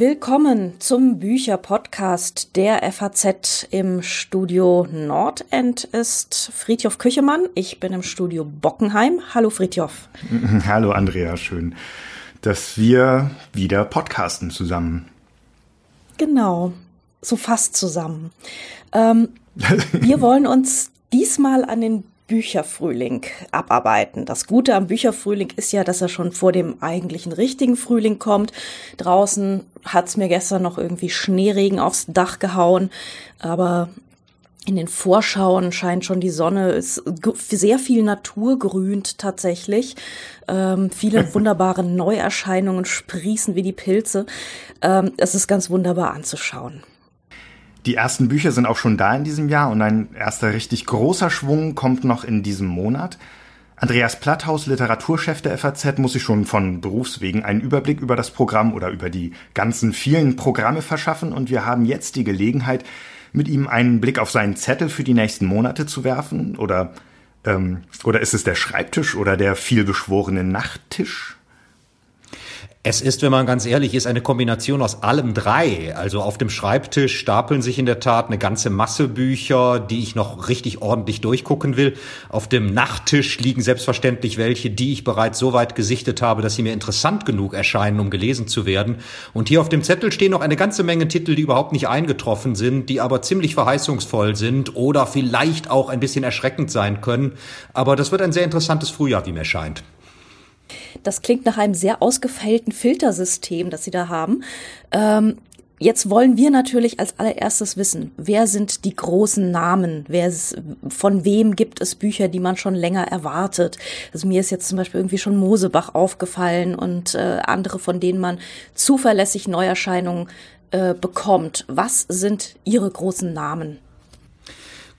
Willkommen zum Bücherpodcast der FAZ. Im Studio Nordend ist Friedhof Küchemann. Ich bin im Studio Bockenheim. Hallo Friedhof. Hallo Andrea, schön, dass wir wieder podcasten zusammen. Genau, so fast zusammen. Ähm, wir wollen uns diesmal an den Bücherfrühling abarbeiten. Das Gute am Bücherfrühling ist ja, dass er schon vor dem eigentlichen richtigen Frühling kommt. Draußen hat's mir gestern noch irgendwie Schneeregen aufs Dach gehauen, aber in den Vorschauen scheint schon die Sonne, ist sehr viel Natur grünt tatsächlich. Ähm, viele wunderbare Neuerscheinungen sprießen wie die Pilze. Ähm, es ist ganz wunderbar anzuschauen. Die ersten Bücher sind auch schon da in diesem Jahr und ein erster richtig großer Schwung kommt noch in diesem Monat. Andreas Platthaus, Literaturchef der FAZ, muss sich schon von Berufswegen einen Überblick über das Programm oder über die ganzen vielen Programme verschaffen und wir haben jetzt die Gelegenheit, mit ihm einen Blick auf seinen Zettel für die nächsten Monate zu werfen oder ähm, oder ist es der Schreibtisch oder der vielbeschworene Nachttisch? Es ist, wenn man ganz ehrlich ist, eine Kombination aus allem drei. Also auf dem Schreibtisch stapeln sich in der Tat eine ganze Masse Bücher, die ich noch richtig ordentlich durchgucken will. Auf dem Nachttisch liegen selbstverständlich welche, die ich bereits so weit gesichtet habe, dass sie mir interessant genug erscheinen, um gelesen zu werden. Und hier auf dem Zettel stehen noch eine ganze Menge Titel, die überhaupt nicht eingetroffen sind, die aber ziemlich verheißungsvoll sind oder vielleicht auch ein bisschen erschreckend sein können. Aber das wird ein sehr interessantes Frühjahr, wie mir scheint. Das klingt nach einem sehr ausgefeilten Filtersystem, das Sie da haben. Ähm, Jetzt wollen wir natürlich als allererstes wissen, wer sind die großen Namen? Wer ist, von wem gibt es Bücher, die man schon länger erwartet? Also mir ist jetzt zum Beispiel irgendwie schon Mosebach aufgefallen und äh, andere, von denen man zuverlässig Neuerscheinungen äh, bekommt. Was sind Ihre großen Namen?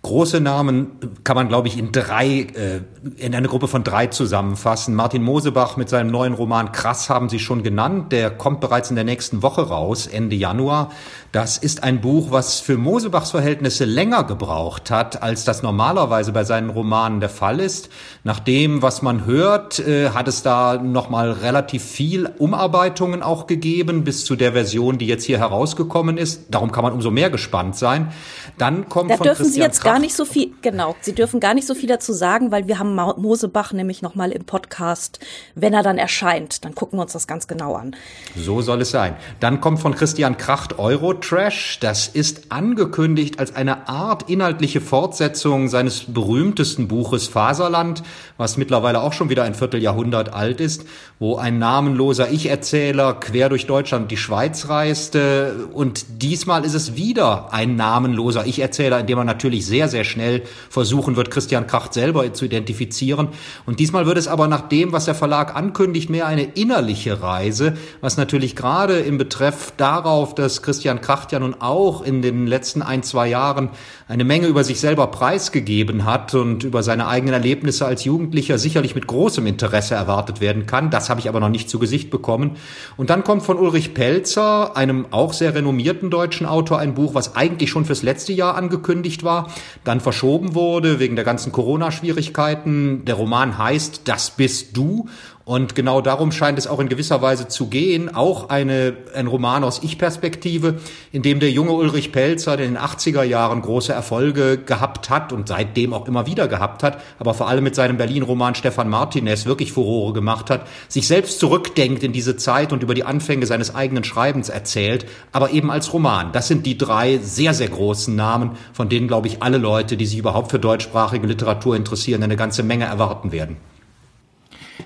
Große Namen kann man, glaube ich, in drei, äh, in eine Gruppe von drei zusammenfassen. Martin Mosebach mit seinem neuen Roman Krass haben Sie schon genannt. Der kommt bereits in der nächsten Woche raus, Ende Januar. Das ist ein Buch, was für Mosebachs Verhältnisse länger gebraucht hat, als das normalerweise bei seinen Romanen der Fall ist. Nach dem, was man hört, äh, hat es da nochmal relativ viel Umarbeitungen auch gegeben, bis zu der Version, die jetzt hier herausgekommen ist. Darum kann man umso mehr gespannt sein. Dann kommt da von Christian gar nicht so viel, genau, Sie dürfen gar nicht so viel dazu sagen, weil wir haben Mosebach nämlich nochmal im Podcast, wenn er dann erscheint, dann gucken wir uns das ganz genau an. So soll es sein. Dann kommt von Christian Kracht Eurotrash. Das ist angekündigt als eine Art inhaltliche Fortsetzung seines berühmtesten Buches Faserland, was mittlerweile auch schon wieder ein Vierteljahrhundert alt ist, wo ein namenloser Ich-Erzähler quer durch Deutschland und die Schweiz reiste. Und diesmal ist es wieder ein namenloser Ich-Erzähler, in dem man natürlich sehr sehr, sehr schnell versuchen wird, Christian Kracht selber zu identifizieren. Und diesmal wird es aber nach dem, was der Verlag ankündigt, mehr eine innerliche Reise, was natürlich gerade im Betreff darauf, dass Christian Kracht ja nun auch in den letzten ein, zwei Jahren eine Menge über sich selber preisgegeben hat und über seine eigenen Erlebnisse als Jugendlicher sicherlich mit großem Interesse erwartet werden kann. Das habe ich aber noch nicht zu Gesicht bekommen. Und dann kommt von Ulrich Pelzer, einem auch sehr renommierten deutschen Autor, ein Buch, was eigentlich schon fürs letzte Jahr angekündigt war, dann verschoben wurde wegen der ganzen Corona-Schwierigkeiten. Der Roman heißt Das bist du und genau darum scheint es auch in gewisser Weise zu gehen. Auch eine, ein Roman aus Ich-Perspektive, in dem der junge Ulrich Pelzer, der in den 80er Jahren große Erfolge gehabt hat und seitdem auch immer wieder gehabt hat, aber vor allem mit seinem Berlin-Roman Stefan Martinez wirklich Furore gemacht hat, sich selbst zurückdenkt in diese Zeit und über die Anfänge seines eigenen Schreibens erzählt, aber eben als Roman. Das sind die drei sehr, sehr großen Namen, von denen, glaube ich, alle Leute, die sich überhaupt für deutschsprachige Literatur interessieren, eine ganze Menge erwarten werden.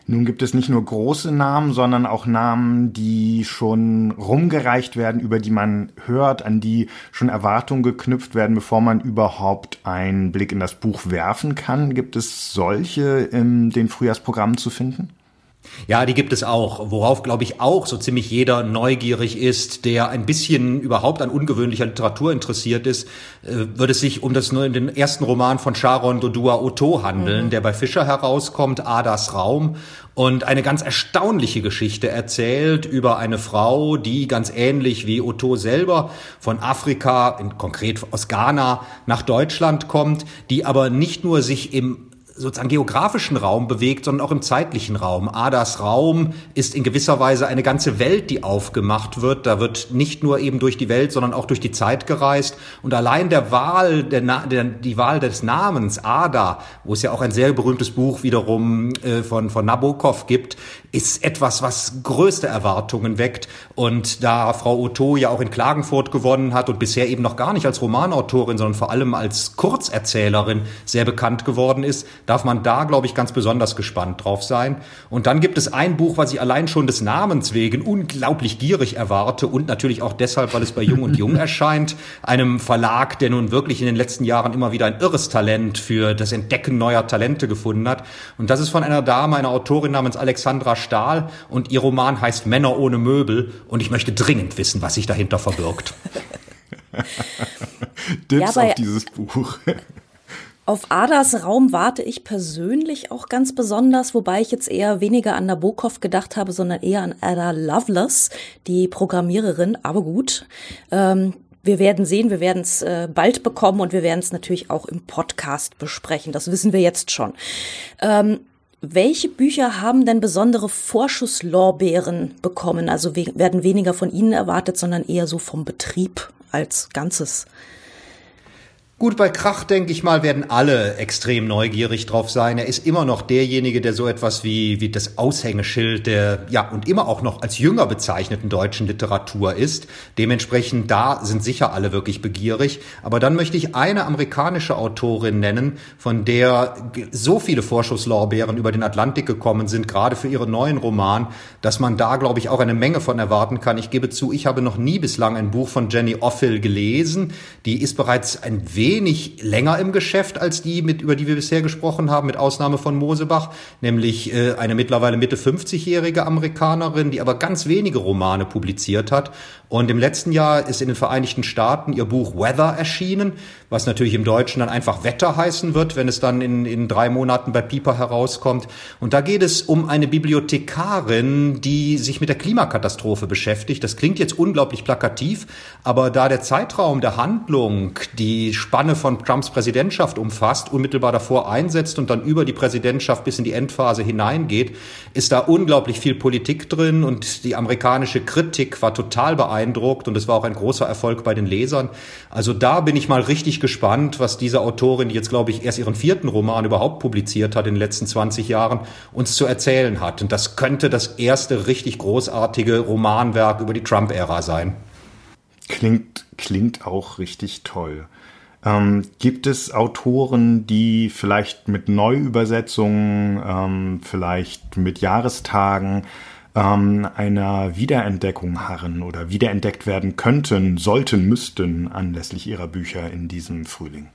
Nun gibt es nicht nur große Namen, sondern auch Namen, die schon rumgereicht werden, über die man hört, an die schon Erwartungen geknüpft werden, bevor man überhaupt einen Blick in das Buch werfen kann. Gibt es solche in den Frühjahrsprogrammen zu finden? Ja, die gibt es auch. Worauf, glaube ich, auch so ziemlich jeder neugierig ist, der ein bisschen überhaupt an ungewöhnlicher Literatur interessiert ist, äh, würde es sich um das den ersten Roman von Sharon Dodua Otto handeln, mhm. der bei Fischer herauskommt, Adas Raum, und eine ganz erstaunliche Geschichte erzählt über eine Frau, die ganz ähnlich wie Otto selber von Afrika, konkret aus Ghana, nach Deutschland kommt, die aber nicht nur sich im sozusagen geografischen Raum bewegt, sondern auch im zeitlichen Raum. Adas Raum ist in gewisser Weise eine ganze Welt, die aufgemacht wird. Da wird nicht nur eben durch die Welt, sondern auch durch die Zeit gereist. Und allein der Wahl, der, der, die Wahl des Namens Ada, wo es ja auch ein sehr berühmtes Buch wiederum äh, von, von Nabokov gibt, ist etwas, was größte Erwartungen weckt. Und da Frau Otto ja auch in Klagenfurt gewonnen hat und bisher eben noch gar nicht als Romanautorin, sondern vor allem als Kurzerzählerin sehr bekannt geworden ist, darf man da, glaube ich, ganz besonders gespannt drauf sein. Und dann gibt es ein Buch, was ich allein schon des Namens wegen unglaublich gierig erwarte und natürlich auch deshalb, weil es bei Jung und Jung erscheint, einem Verlag, der nun wirklich in den letzten Jahren immer wieder ein irres Talent für das Entdecken neuer Talente gefunden hat. Und das ist von einer Dame, einer Autorin namens Alexandra Stahl und ihr Roman heißt Männer ohne Möbel und ich möchte dringend wissen, was sich dahinter verbirgt. Dips ja, auf dieses Buch. Auf Adas Raum warte ich persönlich auch ganz besonders, wobei ich jetzt eher weniger an Nabokov gedacht habe, sondern eher an Ada Lovelace, die Programmiererin. Aber gut, ähm, wir werden sehen, wir werden es äh, bald bekommen und wir werden es natürlich auch im Podcast besprechen. Das wissen wir jetzt schon. Ähm, welche Bücher haben denn besondere Vorschusslorbeeren bekommen? Also we werden weniger von Ihnen erwartet, sondern eher so vom Betrieb als Ganzes. Gut, bei Krach, denke ich mal, werden alle extrem neugierig drauf sein. Er ist immer noch derjenige, der so etwas wie, wie das Aushängeschild der, ja, und immer auch noch als jünger bezeichneten deutschen Literatur ist. Dementsprechend, da sind sicher alle wirklich begierig. Aber dann möchte ich eine amerikanische Autorin nennen, von der so viele Vorschusslorbeeren über den Atlantik gekommen sind, gerade für ihren neuen Roman, dass man da, glaube ich, auch eine Menge von erwarten kann. Ich gebe zu, ich habe noch nie bislang ein Buch von Jenny Offill gelesen. Die ist bereits ein wenig wenig länger im Geschäft als die, mit, über die wir bisher gesprochen haben, mit Ausnahme von Mosebach, nämlich äh, eine mittlerweile Mitte 50-jährige Amerikanerin, die aber ganz wenige Romane publiziert hat. Und im letzten Jahr ist in den Vereinigten Staaten ihr Buch Weather erschienen, was natürlich im Deutschen dann einfach Wetter heißen wird, wenn es dann in, in drei Monaten bei Piper herauskommt. Und da geht es um eine Bibliothekarin, die sich mit der Klimakatastrophe beschäftigt. Das klingt jetzt unglaublich plakativ, aber da der Zeitraum der Handlung die Spanne von Trumps Präsidentschaft umfasst, unmittelbar davor einsetzt und dann über die Präsidentschaft bis in die Endphase hineingeht, ist da unglaublich viel Politik drin und die amerikanische Kritik war total beeindruckt und es war auch ein großer Erfolg bei den Lesern. Also da bin ich mal richtig gespannt, was diese Autorin, die jetzt glaube ich erst ihren vierten Roman überhaupt publiziert hat in den letzten 20 Jahren, uns zu erzählen hat. Und das könnte das erste richtig großartige Romanwerk über die Trump-Ära sein. Klingt, klingt auch richtig toll. Ähm, gibt es Autoren, die vielleicht mit Neuübersetzungen, ähm, vielleicht mit Jahrestagen ähm, einer Wiederentdeckung harren oder wiederentdeckt werden könnten, sollten, müssten anlässlich ihrer Bücher in diesem Frühling?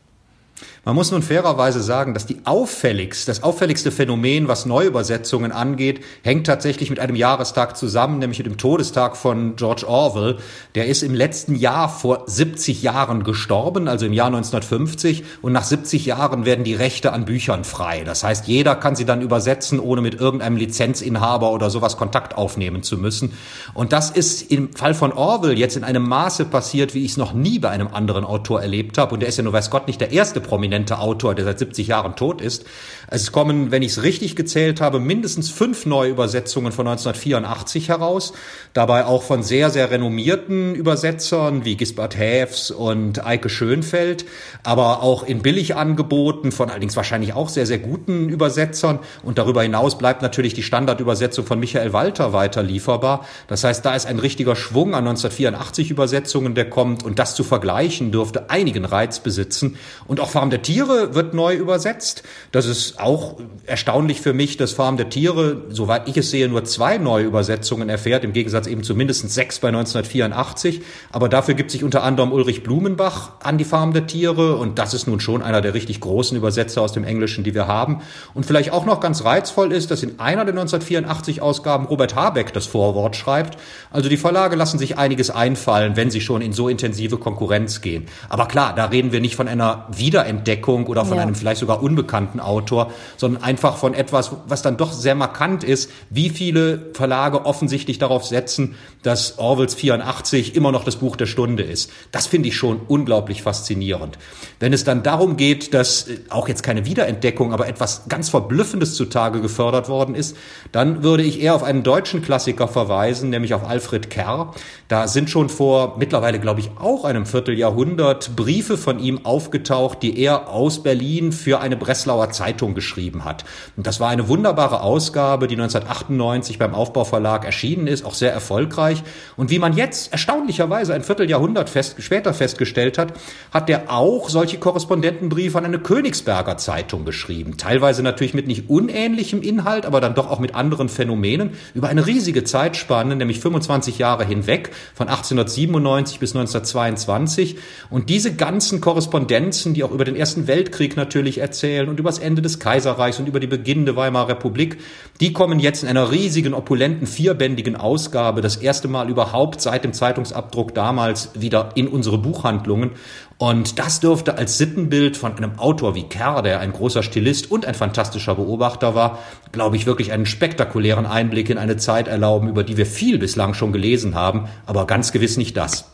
Man muss nun fairerweise sagen, dass die auffälligste, das auffälligste Phänomen, was Neuübersetzungen angeht, hängt tatsächlich mit einem Jahrestag zusammen, nämlich mit dem Todestag von George Orwell. Der ist im letzten Jahr vor 70 Jahren gestorben, also im Jahr 1950. Und nach 70 Jahren werden die Rechte an Büchern frei. Das heißt, jeder kann sie dann übersetzen, ohne mit irgendeinem Lizenzinhaber oder sowas Kontakt aufnehmen zu müssen. Und das ist im Fall von Orwell jetzt in einem Maße passiert, wie ich es noch nie bei einem anderen Autor erlebt habe. Und der ist ja nur weiß Gott nicht der erste prominente Autor, der seit 70 Jahren tot ist. Es kommen, wenn ich es richtig gezählt habe, mindestens fünf Neuübersetzungen von 1984 heraus. Dabei auch von sehr, sehr renommierten Übersetzern wie Gisbert Häfs und Eike Schönfeld, aber auch in Billigangeboten von allerdings wahrscheinlich auch sehr, sehr guten Übersetzern. Und darüber hinaus bleibt natürlich die Standardübersetzung von Michael Walter weiter lieferbar. Das heißt, da ist ein richtiger Schwung an 1984 Übersetzungen, der kommt. Und das zu vergleichen dürfte einigen Reiz besitzen. Und auch Farm der Tiere wird neu übersetzt. Das ist auch erstaunlich für mich, dass Farm der Tiere, soweit ich es sehe, nur zwei neue Übersetzungen erfährt, im Gegensatz eben zu mindestens sechs bei 1984. Aber dafür gibt sich unter anderem Ulrich Blumenbach an die Farm der Tiere und das ist nun schon einer der richtig großen Übersetzer aus dem Englischen, die wir haben. Und vielleicht auch noch ganz reizvoll ist, dass in einer der 1984 Ausgaben Robert Habeck das Vorwort schreibt. Also die Verlage lassen sich einiges einfallen, wenn sie schon in so intensive Konkurrenz gehen. Aber klar, da reden wir nicht von einer Wieder Wiederentdeckung oder von ja. einem vielleicht sogar unbekannten Autor, sondern einfach von etwas, was dann doch sehr markant ist, wie viele Verlage offensichtlich darauf setzen, dass Orwells 84 immer noch das Buch der Stunde ist. Das finde ich schon unglaublich faszinierend. Wenn es dann darum geht, dass äh, auch jetzt keine Wiederentdeckung, aber etwas ganz Verblüffendes zutage gefördert worden ist, dann würde ich eher auf einen deutschen Klassiker verweisen, nämlich auf Alfred Kerr. Da sind schon vor mittlerweile, glaube ich, auch einem Vierteljahrhundert Briefe von ihm aufgetaucht, die er aus Berlin für eine Breslauer Zeitung geschrieben hat. Und das war eine wunderbare Ausgabe, die 1998 beim Aufbauverlag erschienen ist, auch sehr erfolgreich. Und wie man jetzt erstaunlicherweise ein Vierteljahrhundert fest, später festgestellt hat, hat er auch solche Korrespondentenbriefe an eine Königsberger Zeitung geschrieben. Teilweise natürlich mit nicht unähnlichem Inhalt, aber dann doch auch mit anderen Phänomenen über eine riesige Zeitspanne, nämlich 25 Jahre hinweg, von 1897 bis 1922. Und diese ganzen Korrespondenzen, die auch über den Ersten Weltkrieg natürlich erzählen und über das Ende des Kaiserreichs und über die beginnende Weimarer Republik, die kommen jetzt in einer riesigen, opulenten, vierbändigen Ausgabe, das erste Mal überhaupt seit dem Zeitungsabdruck damals wieder in unsere Buchhandlungen. Und das dürfte als Sittenbild von einem Autor wie Kerr, der ein großer Stilist und ein fantastischer Beobachter war, glaube ich, wirklich einen spektakulären Einblick in eine Zeit erlauben, über die wir viel bislang schon gelesen haben, aber ganz gewiss nicht das.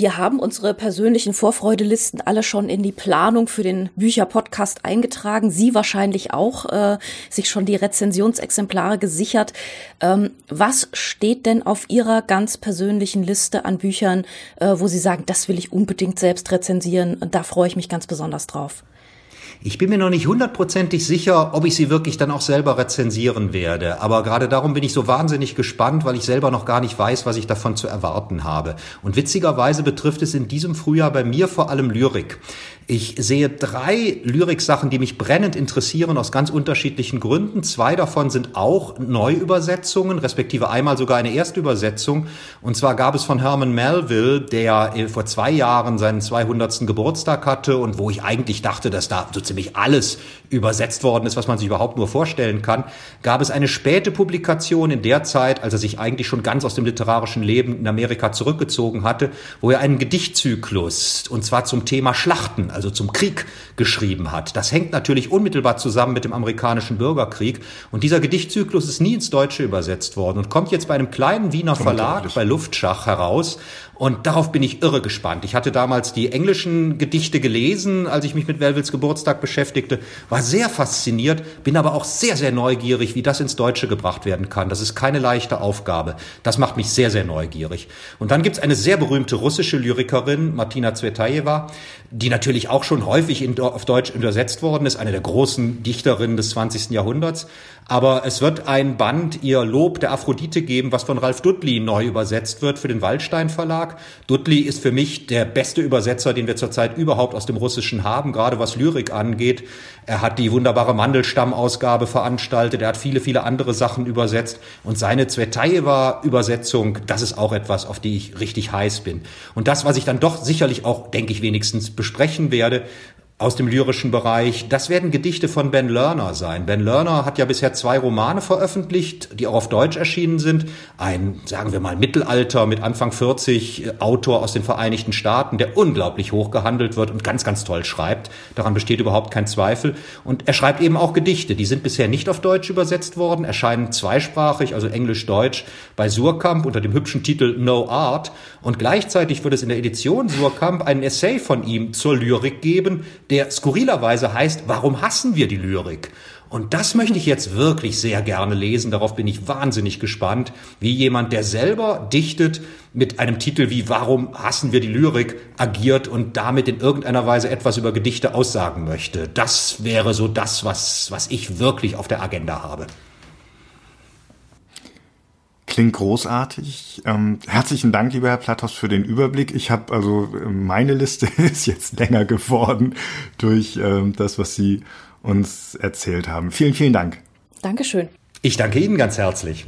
Wir haben unsere persönlichen Vorfreudelisten alle schon in die Planung für den Bücherpodcast eingetragen. Sie wahrscheinlich auch, äh, sich schon die Rezensionsexemplare gesichert. Ähm, was steht denn auf Ihrer ganz persönlichen Liste an Büchern, äh, wo Sie sagen, das will ich unbedingt selbst rezensieren? Da freue ich mich ganz besonders drauf. Ich bin mir noch nicht hundertprozentig sicher, ob ich sie wirklich dann auch selber rezensieren werde. Aber gerade darum bin ich so wahnsinnig gespannt, weil ich selber noch gar nicht weiß, was ich davon zu erwarten habe. Und witzigerweise betrifft es in diesem Frühjahr bei mir vor allem Lyrik. Ich sehe drei Lyriksachen, die mich brennend interessieren aus ganz unterschiedlichen Gründen. Zwei davon sind auch Neuübersetzungen, respektive einmal sogar eine Erstübersetzung. Und zwar gab es von Herman Melville, der vor zwei Jahren seinen 200. Geburtstag hatte und wo ich eigentlich dachte, dass da so ziemlich alles übersetzt worden ist, was man sich überhaupt nur vorstellen kann, gab es eine späte Publikation in der Zeit, als er sich eigentlich schon ganz aus dem literarischen Leben in Amerika zurückgezogen hatte, wo er einen Gedichtzyklus, und zwar zum Thema Schlachten, also zum Krieg, geschrieben hat. Das hängt natürlich unmittelbar zusammen mit dem amerikanischen Bürgerkrieg. Und dieser Gedichtzyklus ist nie ins Deutsche übersetzt worden und kommt jetzt bei einem kleinen Wiener Verlag, bei Luftschach heraus. Und darauf bin ich irre gespannt. Ich hatte damals die englischen Gedichte gelesen, als ich mich mit Melvilles Geburtstag beschäftigte, war sehr fasziniert, bin aber auch sehr, sehr neugierig, wie das ins Deutsche gebracht werden kann. Das ist keine leichte Aufgabe. Das macht mich sehr, sehr neugierig. Und dann gibt's eine sehr berühmte russische Lyrikerin, Martina Zvetaeva, die natürlich auch schon häufig in, auf Deutsch übersetzt worden ist, eine der großen Dichterinnen des 20. Jahrhunderts. Aber es wird ein Band, ihr Lob der Aphrodite geben, was von Ralf Dudley neu übersetzt wird für den Waldstein Verlag. Dudley ist für mich der beste Übersetzer, den wir zurzeit überhaupt aus dem Russischen haben, gerade was Lyrik angeht. Er hat die wunderbare Mandelstammausgabe veranstaltet, er hat viele, viele andere Sachen übersetzt. Und seine Zvetaeva-Übersetzung, das ist auch etwas, auf die ich richtig heiß bin. Und das, was ich dann doch sicherlich auch, denke ich, wenigstens besprechen werde, aus dem lyrischen Bereich. Das werden Gedichte von Ben Lerner sein. Ben Lerner hat ja bisher zwei Romane veröffentlicht, die auch auf Deutsch erschienen sind. Ein, sagen wir mal, Mittelalter mit Anfang 40 äh, Autor aus den Vereinigten Staaten, der unglaublich hoch gehandelt wird und ganz, ganz toll schreibt. Daran besteht überhaupt kein Zweifel. Und er schreibt eben auch Gedichte. Die sind bisher nicht auf Deutsch übersetzt worden, erscheinen zweisprachig, also Englisch-Deutsch, bei Surkamp unter dem hübschen Titel No Art. Und gleichzeitig wird es in der Edition Surkamp einen Essay von ihm zur Lyrik geben, der skurrilerweise heißt, warum hassen wir die Lyrik? Und das möchte ich jetzt wirklich sehr gerne lesen. Darauf bin ich wahnsinnig gespannt, wie jemand, der selber dichtet, mit einem Titel wie Warum hassen wir die Lyrik agiert und damit in irgendeiner Weise etwas über Gedichte aussagen möchte. Das wäre so das, was, was ich wirklich auf der Agenda habe. Klingt großartig. Ähm, herzlichen Dank, lieber Herr Platos, für den Überblick. Ich habe also meine Liste ist jetzt länger geworden durch ähm, das, was Sie uns erzählt haben. Vielen, vielen Dank. Dankeschön. Ich danke Ihnen ganz herzlich.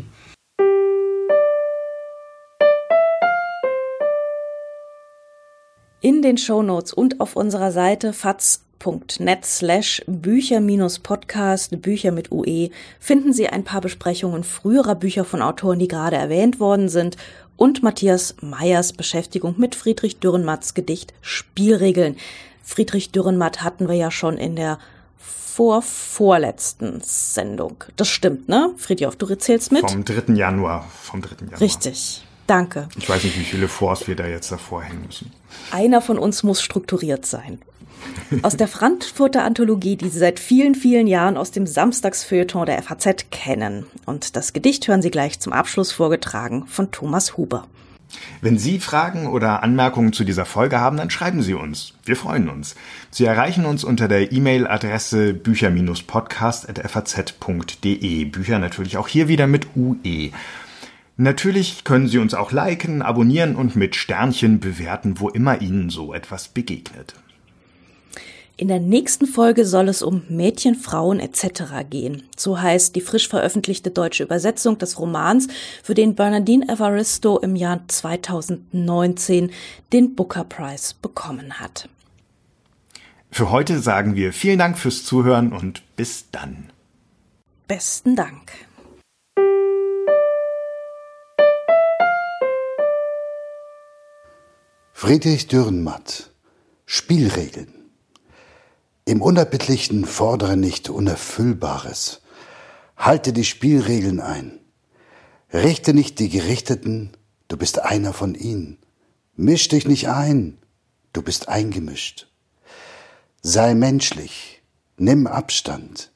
In den Shownotes und auf unserer Seite FATS podcast.net slash Bücher-Podcast, Bücher mit UE, finden Sie ein paar Besprechungen früherer Bücher von Autoren, die gerade erwähnt worden sind und Matthias Meyers Beschäftigung mit Friedrich Dürrenmatts Gedicht Spielregeln. Friedrich Dürrenmatt hatten wir ja schon in der vorvorletzten Sendung. Das stimmt, ne? Friedhof, du erzählst mit? Vom 3. Januar. Vom 3. Januar. Richtig. Danke. Ich weiß nicht, wie viele Fors wir da jetzt davor hängen müssen. Einer von uns muss strukturiert sein. Aus der Frankfurter Anthologie, die Sie seit vielen, vielen Jahren aus dem Samstagsfeuilleton der FAZ kennen. Und das Gedicht hören Sie gleich zum Abschluss vorgetragen von Thomas Huber. Wenn Sie Fragen oder Anmerkungen zu dieser Folge haben, dann schreiben Sie uns. Wir freuen uns. Sie erreichen uns unter der E-Mail-Adresse bücher-podcast.faz.de. Bücher natürlich auch hier wieder mit UE. Natürlich können Sie uns auch liken, abonnieren und mit Sternchen bewerten, wo immer Ihnen so etwas begegnet. In der nächsten Folge soll es um Mädchen, Frauen etc. gehen. So heißt die frisch veröffentlichte deutsche Übersetzung des Romans, für den Bernardine Evaristo im Jahr 2019 den Booker Prize bekommen hat. Für heute sagen wir vielen Dank fürs Zuhören und bis dann. Besten Dank. Friedrich Dürrenmatt Spielregeln im Unerbittlichen fordere nicht Unerfüllbares. Halte die Spielregeln ein. Richte nicht die Gerichteten, du bist einer von ihnen. Misch dich nicht ein, du bist eingemischt. Sei menschlich, nimm Abstand.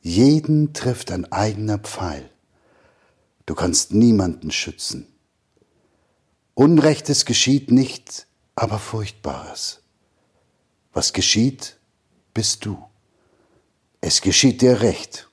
Jeden trifft ein eigener Pfeil. Du kannst niemanden schützen. Unrechtes geschieht nicht, aber Furchtbares. Was geschieht, bist du. Es geschieht dir recht